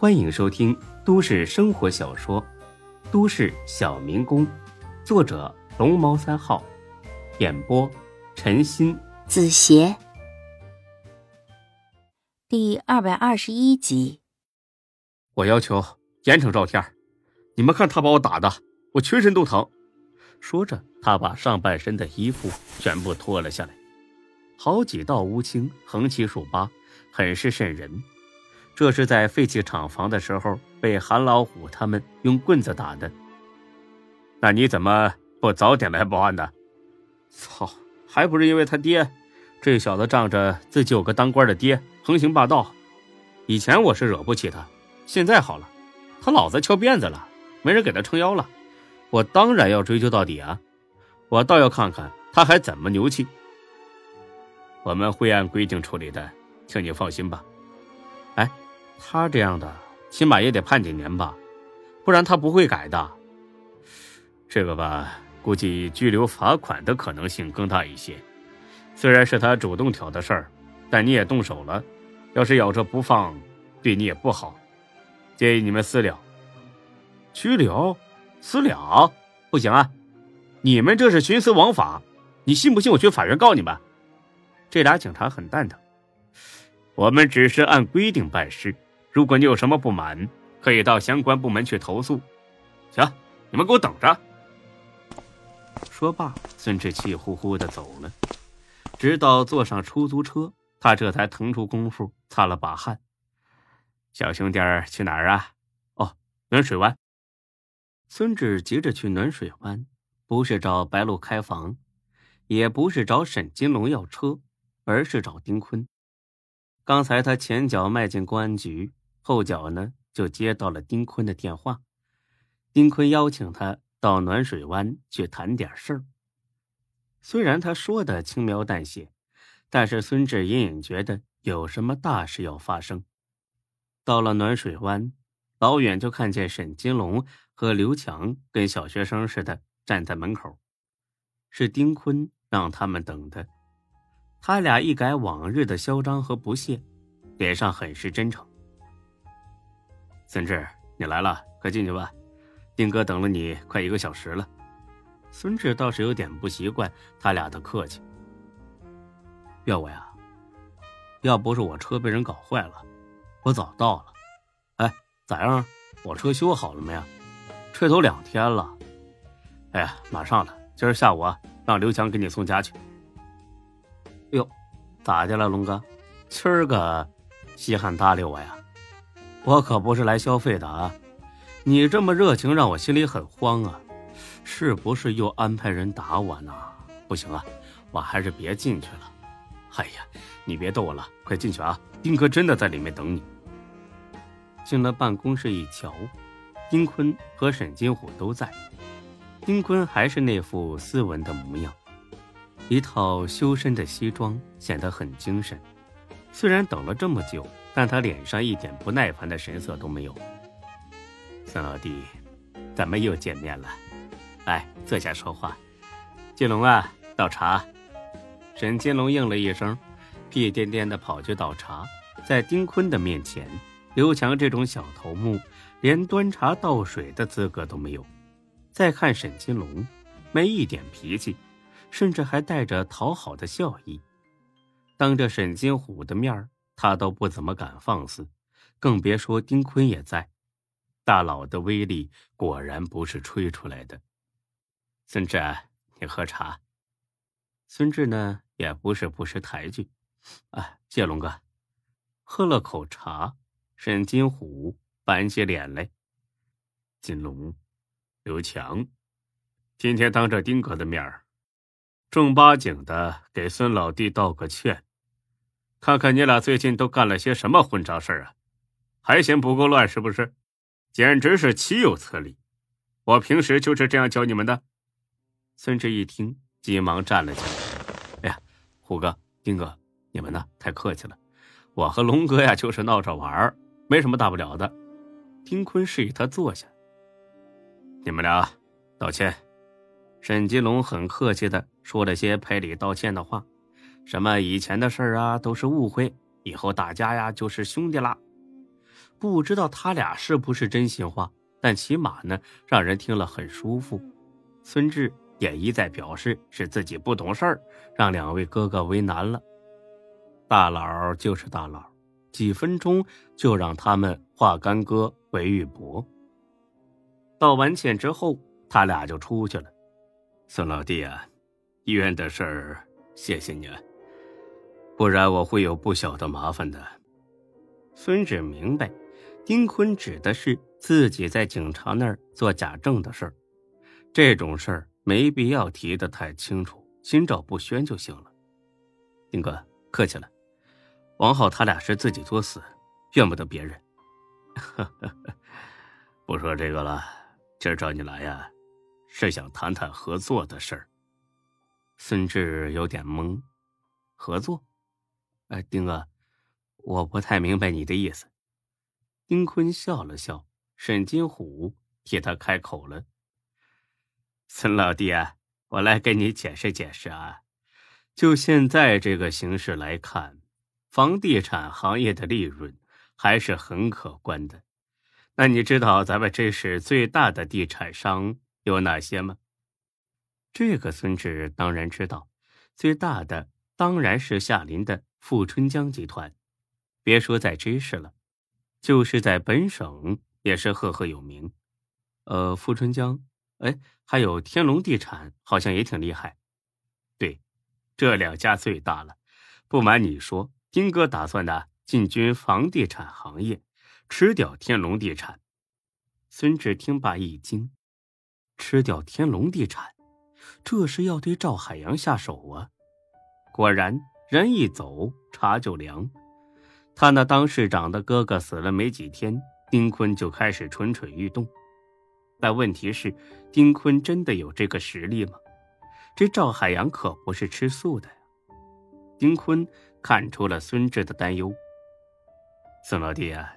欢迎收听都市生活小说《都市小民工》，作者龙猫三号，演播陈鑫、子邪，第二百二十一集。我要求严惩赵天你们看他把我打的，我全身都疼。说着，他把上半身的衣服全部脱了下来，好几道乌青横七竖八，很是瘆人。这是在废弃厂房的时候被韩老虎他们用棍子打的。那你怎么不早点来报案呢？操，还不是因为他爹，这小子仗着自己有个当官的爹，横行霸道。以前我是惹不起他，现在好了，他老子翘辫子了，没人给他撑腰了，我当然要追究到底啊！我倒要看看他还怎么牛气。我们会按规定处理的，请你放心吧。他这样的，起码也得判几年吧，不然他不会改的。这个吧，估计拘留罚款的可能性更大一些。虽然是他主动挑的事儿，但你也动手了，要是咬着不放，对你也不好。建议你们私了。拘留？私了？不行啊！你们这是徇私枉法，你信不信我去法院告你们？这俩警察很蛋疼。我们只是按规定办事。如果你有什么不满，可以到相关部门去投诉。行，你们给我等着。说罢，孙志气呼呼的走了。直到坐上出租车，他这才腾出功夫擦了把汗。小兄弟儿去哪儿啊？哦，暖水湾。孙志急着去暖水湾，不是找白鹿开房，也不是找沈金龙要车，而是找丁坤。刚才他前脚迈进公安局。后脚呢，就接到了丁坤的电话。丁坤邀请他到暖水湾去谈点事儿。虽然他说的轻描淡写，但是孙志隐隐觉得有什么大事要发生。到了暖水湾，老远就看见沈金龙和刘强跟小学生似的站在门口，是丁坤让他们等的。他俩一改往日的嚣张和不屑，脸上很是真诚。孙志，你来了，快进去吧。丁哥等了你快一个小时了。孙志倒是有点不习惯他俩的客气。要我呀？要不是我车被人搞坏了，我早到了。哎，咋样？我车修好了没啊？这都两天了。哎呀，马上了。今儿下午啊，让刘强给你送家去。哟，咋的了，龙哥？今儿个稀罕搭理我呀？我可不是来消费的啊！你这么热情，让我心里很慌啊！是不是又安排人打我呢？不行啊，我还是别进去了。哎呀，你别逗我了，快进去啊！丁哥真的在里面等你。进了办公室一瞧，丁坤和沈金虎都在。丁坤还是那副斯文的模样，一套修身的西装，显得很精神。虽然等了这么久。但他脸上一点不耐烦的神色都没有。孙老弟，咱们又见面了，来坐下说话。金龙啊，倒茶。沈金龙应了一声，屁颠颠的跑去倒茶。在丁坤的面前，刘强这种小头目连端茶倒水的资格都没有。再看沈金龙，没一点脾气，甚至还带着讨好的笑意。当着沈金虎的面。他都不怎么敢放肆，更别说丁坤也在。大佬的威力果然不是吹出来的。孙志，你喝茶。孙志呢，也不是不识抬举。啊，谢龙哥。喝了口茶，沈金虎板起脸来。金龙，刘强，今天当着丁哥的面儿，正八经的给孙老弟道个歉。看看你俩最近都干了些什么混账事儿啊？还嫌不够乱是不是？简直是岂有此理！我平时就是这样教你们的。孙志一听，急忙站了起来。哎呀，虎哥、丁哥，你们呢？太客气了。我和龙哥呀，就是闹着玩儿，没什么大不了的。丁坤示意他坐下。你们俩道歉。沈金龙很客气的说了些赔礼道歉的话。什么以前的事儿啊，都是误会，以后大家呀就是兄弟啦。不知道他俩是不是真心话，但起码呢，让人听了很舒服。孙志也一再表示是自己不懂事儿，让两位哥哥为难了。大佬就是大佬，几分钟就让他们化干戈为玉帛。道完歉之后，他俩就出去了。孙老弟啊，医院的事儿，谢谢你，不然我会有不小的麻烦的。孙志明白，丁坤指的是自己在警察那儿做假证的事儿，这种事儿没必要提的太清楚，心照不宣就行了。丁哥，客气了。王浩他俩是自己作死，怨不得别人。不说这个了，今儿找你来呀。是想谈谈合作的事儿。孙志有点懵，合作？哎，丁哥，我不太明白你的意思。丁坤笑了笑，沈金虎替他开口了：“孙老弟啊，我来给你解释解释啊。就现在这个形势来看，房地产行业的利润还是很可观的。那你知道咱们这是最大的地产商？”有哪些吗？这个孙志当然知道，最大的当然是夏林的富春江集团。别说在知识了，就是在本省也是赫赫有名。呃，富春江，哎，还有天龙地产，好像也挺厉害。对，这两家最大了。不瞒你说，丁哥打算呢进军房地产行业，吃掉天龙地产。孙志听罢一惊。吃掉天龙地产，这是要对赵海洋下手啊！果然，人一走，茶就凉。他那当市长的哥哥死了没几天，丁坤就开始蠢蠢欲动。但问题是，丁坤真的有这个实力吗？这赵海洋可不是吃素的呀！丁坤看出了孙志的担忧。孙老弟啊，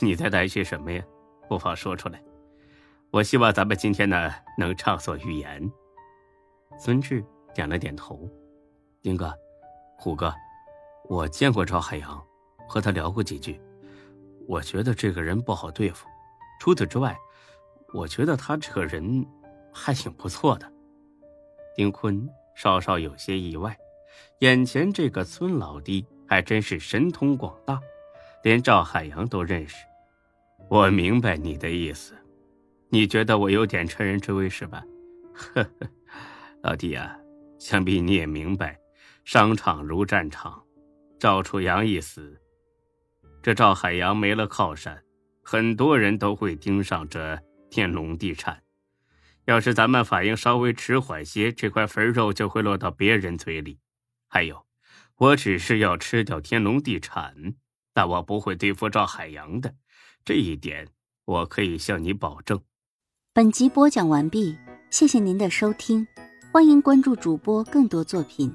你在担心什么呀？不妨说出来。我希望咱们今天呢能畅所欲言。孙志点了点头。丁哥，虎哥，我见过赵海洋，和他聊过几句。我觉得这个人不好对付。除此之外，我觉得他这个人还挺不错的。丁坤稍稍有些意外，眼前这个孙老弟还真是神通广大，连赵海洋都认识。我明白你的意思。你觉得我有点趁人之危是吧？呵呵，老弟呀，想必你也明白，商场如战场，赵楚阳一死，这赵海洋没了靠山，很多人都会盯上这天龙地产。要是咱们反应稍微迟缓些，这块肥肉就会落到别人嘴里。还有，我只是要吃掉天龙地产，但我不会对付赵海洋的，这一点我可以向你保证。本集播讲完毕，谢谢您的收听，欢迎关注主播更多作品。